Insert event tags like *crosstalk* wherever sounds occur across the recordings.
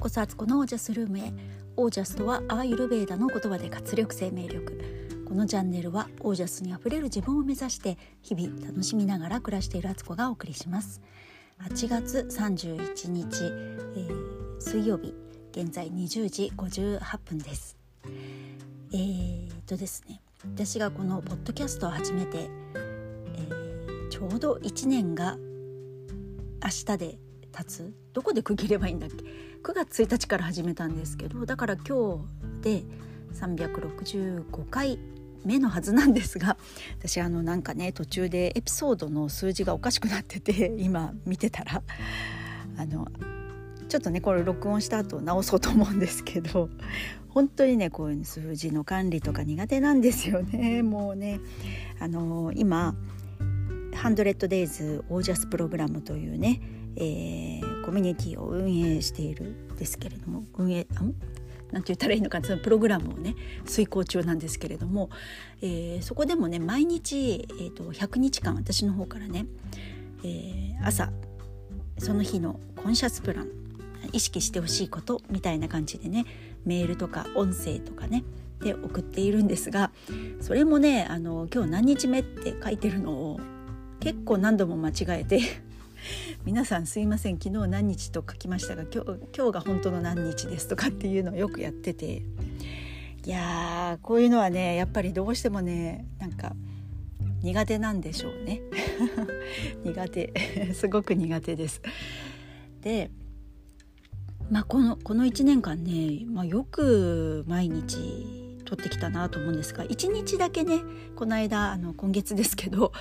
こそアツコのオージャスルームへオージャスとはアーユルベーダの言葉で活力生命力。このチャンネルはオージャスにあふれる自分を目指して日々楽しみながら暮らしているアツコがお送りします。8月31日、えー、水曜日現在20時58分です。えー、とですね私がこのポッドキャストを始めて、えー、ちょうど1年が明日で経つ。どこで区切ればいいんだっけ？9月1日から始めたんですけどだから今日で365回目のはずなんですが私あのなんかね途中でエピソードの数字がおかしくなってて今見てたらあのちょっとねこれ録音した後直そうと思うんですけど本当にねこういう数字の管理とか苦手なんですよね。もうねあの今「100days オージャスプログラム」というねえー、コミュニティを運営しているんですけれども運営なんて言ったらいいのかそのプログラムをね遂行中なんですけれども、えー、そこでもね毎日、えーと、100日間私の方からね、えー、朝その日のコンシャスプラン意識してほしいことみたいな感じでねメールとか音声とかねで送っているんですがそれもねあの今日何日目って書いてるのを結構何度も間違えて *laughs* 皆さんすいません昨日何日と書きましたが今日今日が本当の何日ですとかっていうのをよくやってて。いやーこういうのはねやっぱりどうしてもねなんか苦手なんでしょうね。*laughs* 苦手。*laughs* すごく苦手です。でまあこのこの1年間ね、まあ、よく毎日取ってきたなと思うんですが1日だけねこの間あの今月ですけど、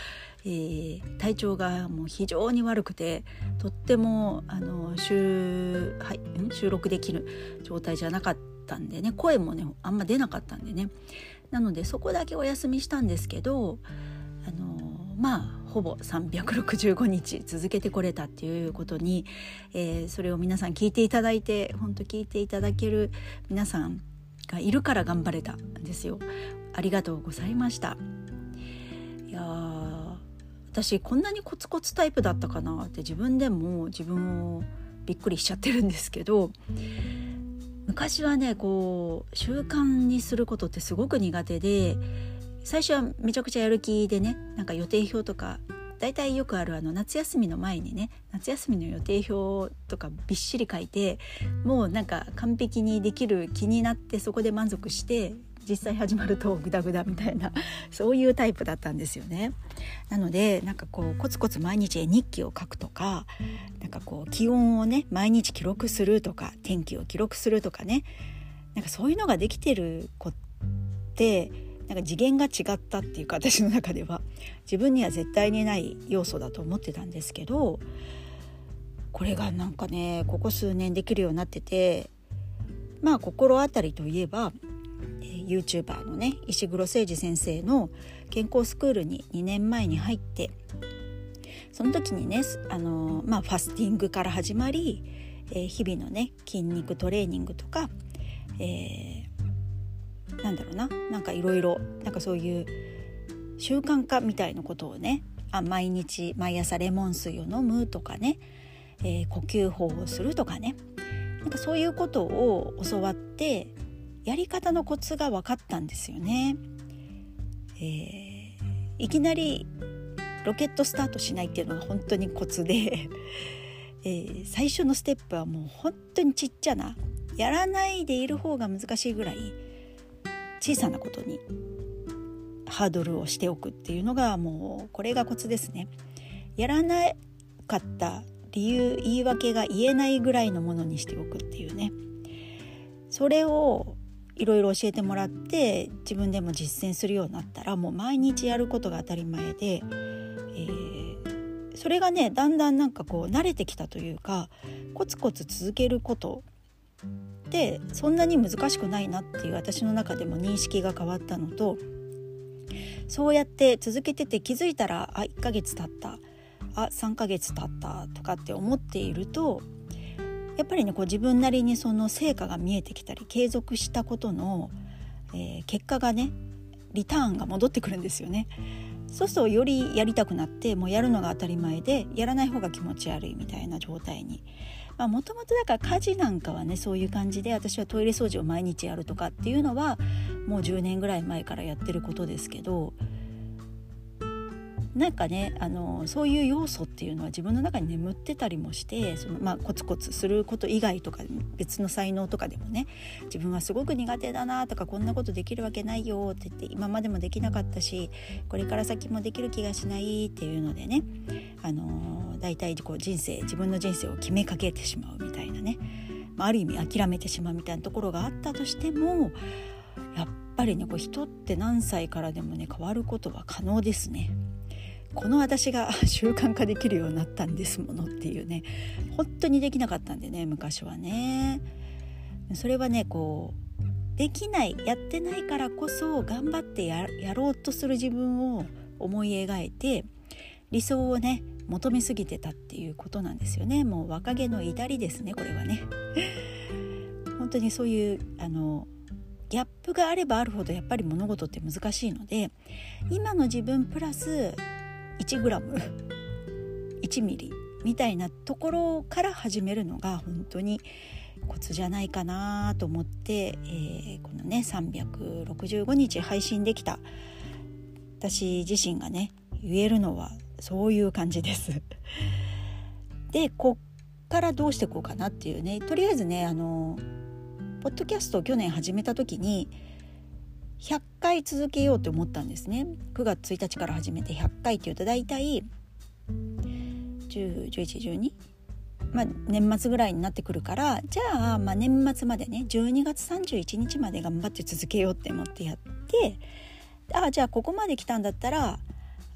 えー、体調がもう非常に悪くてとってもあの収,、はい、収録できる状態じゃなかったんでね声もねあんま出なかったんでね。なのでそこだけお休みしたんですけどあのまあほぼ365日続けてこれたっていうことに、えー、それを皆さん聞いていただいて本当聞いていただける皆さんがいるから頑張れたんですよ。ありがとうございました。いや私こんなにコツコツタイプだったかなって自分でも自分をびっくりしちゃってるんですけど昔はねこう習慣にすることってすごく苦手で最初はめちゃくちゃやる気でねなんか予定表とか大体よくあるあの夏休みの前にね夏休みの予定表とかびっしり書いてもうなんか完璧にできる気になってそこで満足して実際始まるとグダグダみたいな *laughs* そういうタイプだったんですよね。なのでなんかこうコツコツ毎日絵日記を書くとかなんかこう気温をね毎日記録するとか天気を記録するとかねなんかそういうのができてる子ってなんか次元が違ったっていうか私の中では自分には絶対にない要素だと思ってたんですけどこれがなんかねここ数年できるようになっててまあ心当たりといえば、えー、YouTuber のね石黒誠二先生の健康スクールに2年前に入ってその時にねあの、まあ、ファスティングから始まり、えー、日々のね筋肉トレーニングとか、えなんだろうななんかいろいろなんかそういう習慣化みたいなことをねあ毎日毎朝レモン水を飲むとかね、えー、呼吸法をするとかねなんかそういうことを教わってやり方のコツが分かったんですよね。えー、いきなりロケットスタートしないっていうのが本当にコツで、*laughs* えー、最初のステップはもう本当にちっちゃなやらないでいる方が難しいぐらい小さなことにハードルをしておくっていうのがもうこれがコツですね。やらなかった理由言い訳が言えないぐらいのものにしておくっていうねそれをいろいろ教えてもらって自分でも実践するようになったらもう毎日やることが当たり前で、えー、それがねだんだんなんかこう慣れてきたというかコツコツ続けることってそんなに難しくないなっていう私の中でも認識が変わったのとそうやって続けてて気づいたらあ1ヶ月経ったあ3ヶ月経ったとかって思っているとやっぱりねこう自分なりにその成果が見えてきたり継続したことの、えー、結果がねリターンが戻ってくるんですよね。そうするとよりやりたくなってもうやるのが当たり前でやらない方が気持ち悪いみたいな状態にもともとだから家事なんかはねそういう感じで私はトイレ掃除を毎日やるとかっていうのはもう10年ぐらい前からやってることですけどなんかねあのそういう要素っていうのは自分の中に眠ってたりもしてその、まあ、コツコツすること以外とか別の才能とかでもね自分はすごく苦手だなとかこんなことできるわけないよって言って今までもできなかったしこれから先もできる気がしないっていうのでねあの大体こう人生自分の人生を決めかけてしまうみたいなね、まあ、ある意味諦めてしまうみたいなところがあったとしてもやっぱりねこう人って何歳からでもね変わることは可能ですね。この私が *laughs* 習慣化できるようになったんですものっていうね本当にできなかったんでね昔はね。それはねこうできないやってないからこそ頑張ってやろうとする自分を思い描いて理想をね求めすぎてたっていうことなんですよね。もう若気の至りですねこれはね。*laughs* 本当にそういうあのギャップがあればあるほどやっぱり物事って難しいので今の自分プラス 1g1 ミリ。みたいなところから始めるのが本当にコツじゃないかなと思って、えー、このね365日配信できた。私自身がね言えるのはそういう感じです。でこっからどうしていこうかなっていうね。とりあえずねあのポッドキャストを去年始めた時に100回続けようと思ったんですね。9月1日から始めて100回っていうと大体101112まあ、年末ぐらいになってくるからじゃあまあ年末までね12月31日まで頑張って続けようって思ってやってああじゃあここまで来たんだったら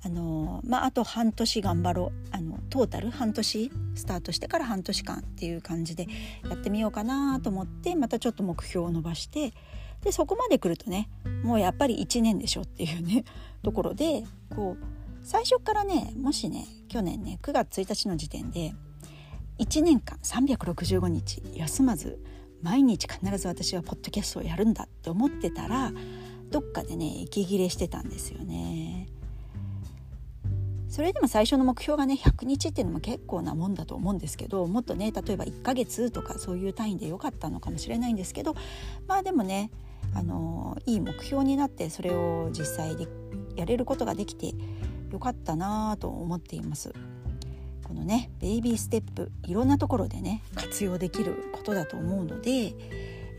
あのまあ、あと半年頑張ろう。あのトータル？半年？スタートしてから半年間っていう感じでやってみようかなと思ってまたちょっと目標を伸ばしてでそこまで来るとねもうやっぱり1年でしょっていうね *laughs* ところでこう最初からねもしね去年ね9月1日の時点で1年間365日休まず毎日必ず私はポッドキャストをやるんだって思ってたらどっかでね息切れしてたんですよね。それでも最初の目標がね100日っていうのも結構なもんだと思うんですけどもっとね例えば1ヶ月とかそういう単位で良かったのかもしれないんですけどまあでもねあのいい目標になってそれを実際でやれることができてよかったなと思っています。このねベイビーステップいろんなところでね活用できることだと思うので、え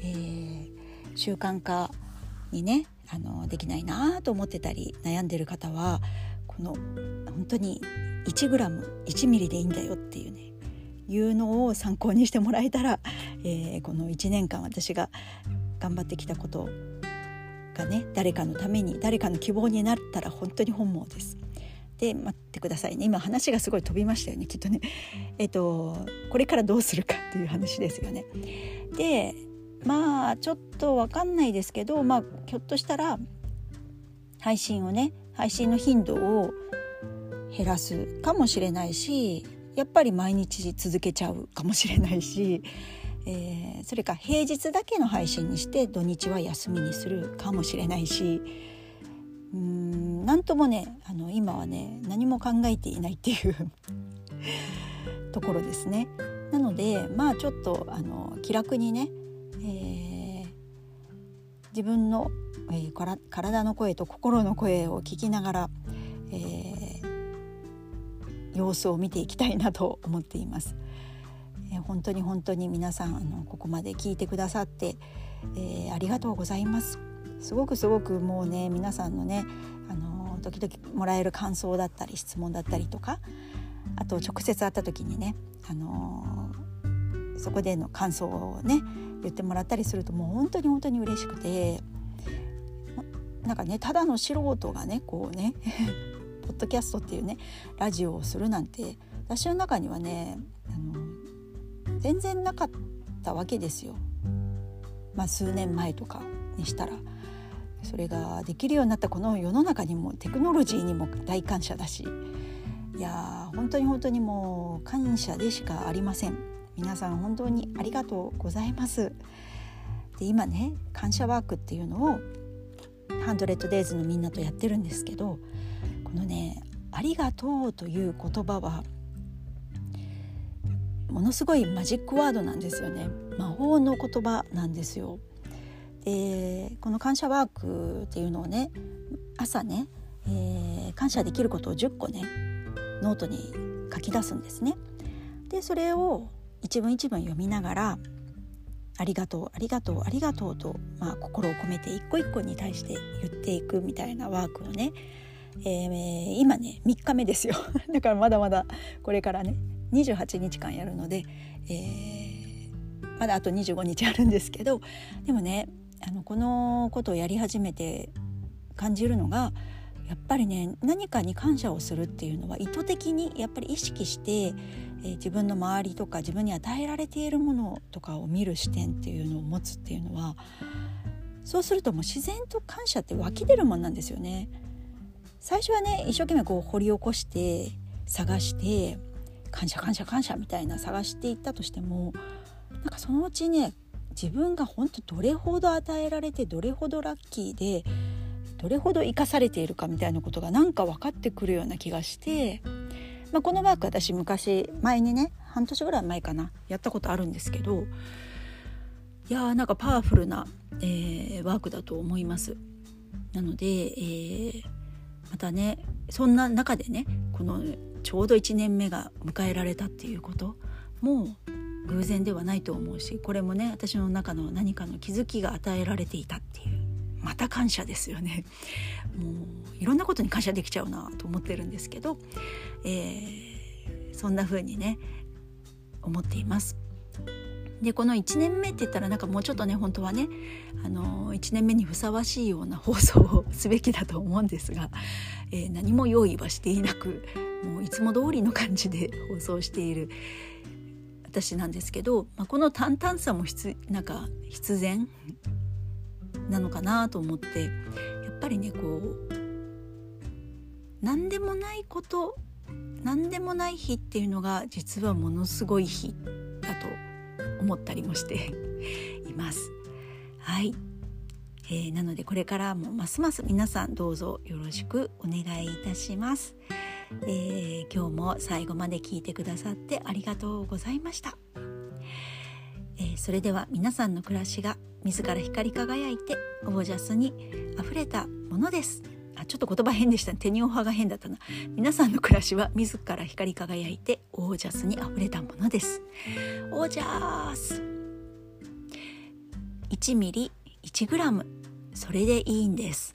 ー、習慣化にねあのできないなと思ってたり悩んでる方はこの本当に 1g1 ミリでいいんだよっていうねいうのを参考にしてもらえたら、えー、この1年間私が頑張ってきたことがね誰かのために誰かの希望になったら本当に本望です。で待ってくださいね今話がすごい飛びましたよねきっとね。*laughs* えっとこれからどうするかっていう話ですよね。でまあちょっと分かんないですけどまあひょっとしたら配信をね配信の頻度を減らすかもしれないしやっぱり毎日続けちゃうかもしれないしえー、それか平日だけの配信にして土日は休みにするかもしれないしうん何ともねあの今はね何も考えていないっていう *laughs* ところですね。なのでまあちょっとあの気楽にね、えー、自分の、えー、から体の声と心の声を聞きながら、えー、様子を見ていきたいなと思っています。え本当に本当に皆さんあのここまで聞いてくださって、えー、ありがとうございます。すごくすごくもうね皆さんのねあの時々もらえる感想だったり質問だったりとかあと直接会った時にねあのそこでの感想をね言ってもらったりするともう本当に本当に嬉しくてなんかねただの素人がねこうね *laughs* ポッドキャストっていうねラジオをするなんて私の中にはねあの全然なかったわけですよ。まあ、数年前とかにしたら。それができるようになったこの世の中にもテクノロジーにも大感謝だし。いや本当に本当にもう感謝でしかありません。皆さん本当にありがとうございます。で今ね感謝ワークっていうのをハンドレッドデイズのみんなとやってるんですけどこのねありがとうという言葉はものすごいマジックワードなんですよね魔法の言葉なんですよ。でこの感謝ワークっていうのをね朝ね、えー、感謝できることを10個ねノートに書き出すんですね。でそれを一文一文読みながら「ありがとうありがとうありがとうと」まあ、心を込めて一個一個に対して言っていくみたいなワークをね、えー、今ね3日目ですよ *laughs* だからまだまだこれからね28日間やるので、えー、まだあと25日あるんですけどでもねあのこのことをやり始めて感じるのがやっぱりね何かに感謝をするっていうのは意図的にやっぱり意識して、えー、自分の周りとか自分に与えられているものとかを見る視点っていうのを持つっていうのはそうするともう自然と感謝って湧き出るもんなんですよね。最初はね一生懸命こう掘り起こして探して感謝感謝感謝みたいな探していったとしてもなんかそのうちね自分が本当どれほど与えられてどれほどラッキーでどれほど生かされているかみたいなことがなんか分かってくるような気がして、まあ、このワーク私昔前にね半年ぐらい前かなやったことあるんですけどいやーなんかパワフルな、えー、ワークだと思います。なので、えー、またねそんな中でねこのちょうど1年目が迎えられたっていうことも偶然ではないと思うしこれもね私の中の何かの気づきが与えられていたっていうまた感謝ですよねもういろんなことに感謝できちゃうなと思ってるんですけど、えー、そんな風にね思っています。でこの1年目って言ったらなんかもうちょっとね本当はねあの1年目にふさわしいような放送をすべきだと思うんですが、えー、何も用意はしていなくもういつも通りの感じで放送している私なんですけど、まあ、この淡々さもなんか必然なのかなと思ってやっぱりねこう何でもないこと何でもない日っていうのが実はものすごい日だと思ったりもして *laughs* います。はい、えー、なのでこれからもますます皆さんどうぞよろしくお願いいたします。えー、今日も最後まで聞いてくださってありがとうございました、えー、それでは皆さんの暮らしが自ら光り輝いてオージャスに溢れたものです。あちょっと言葉変でした。ね手にオファーが変だったな。皆さんの暮らしは自ら光り輝いてオージャスに溢れたものです。オージャス。1ミリ1グラム。それでいいんです。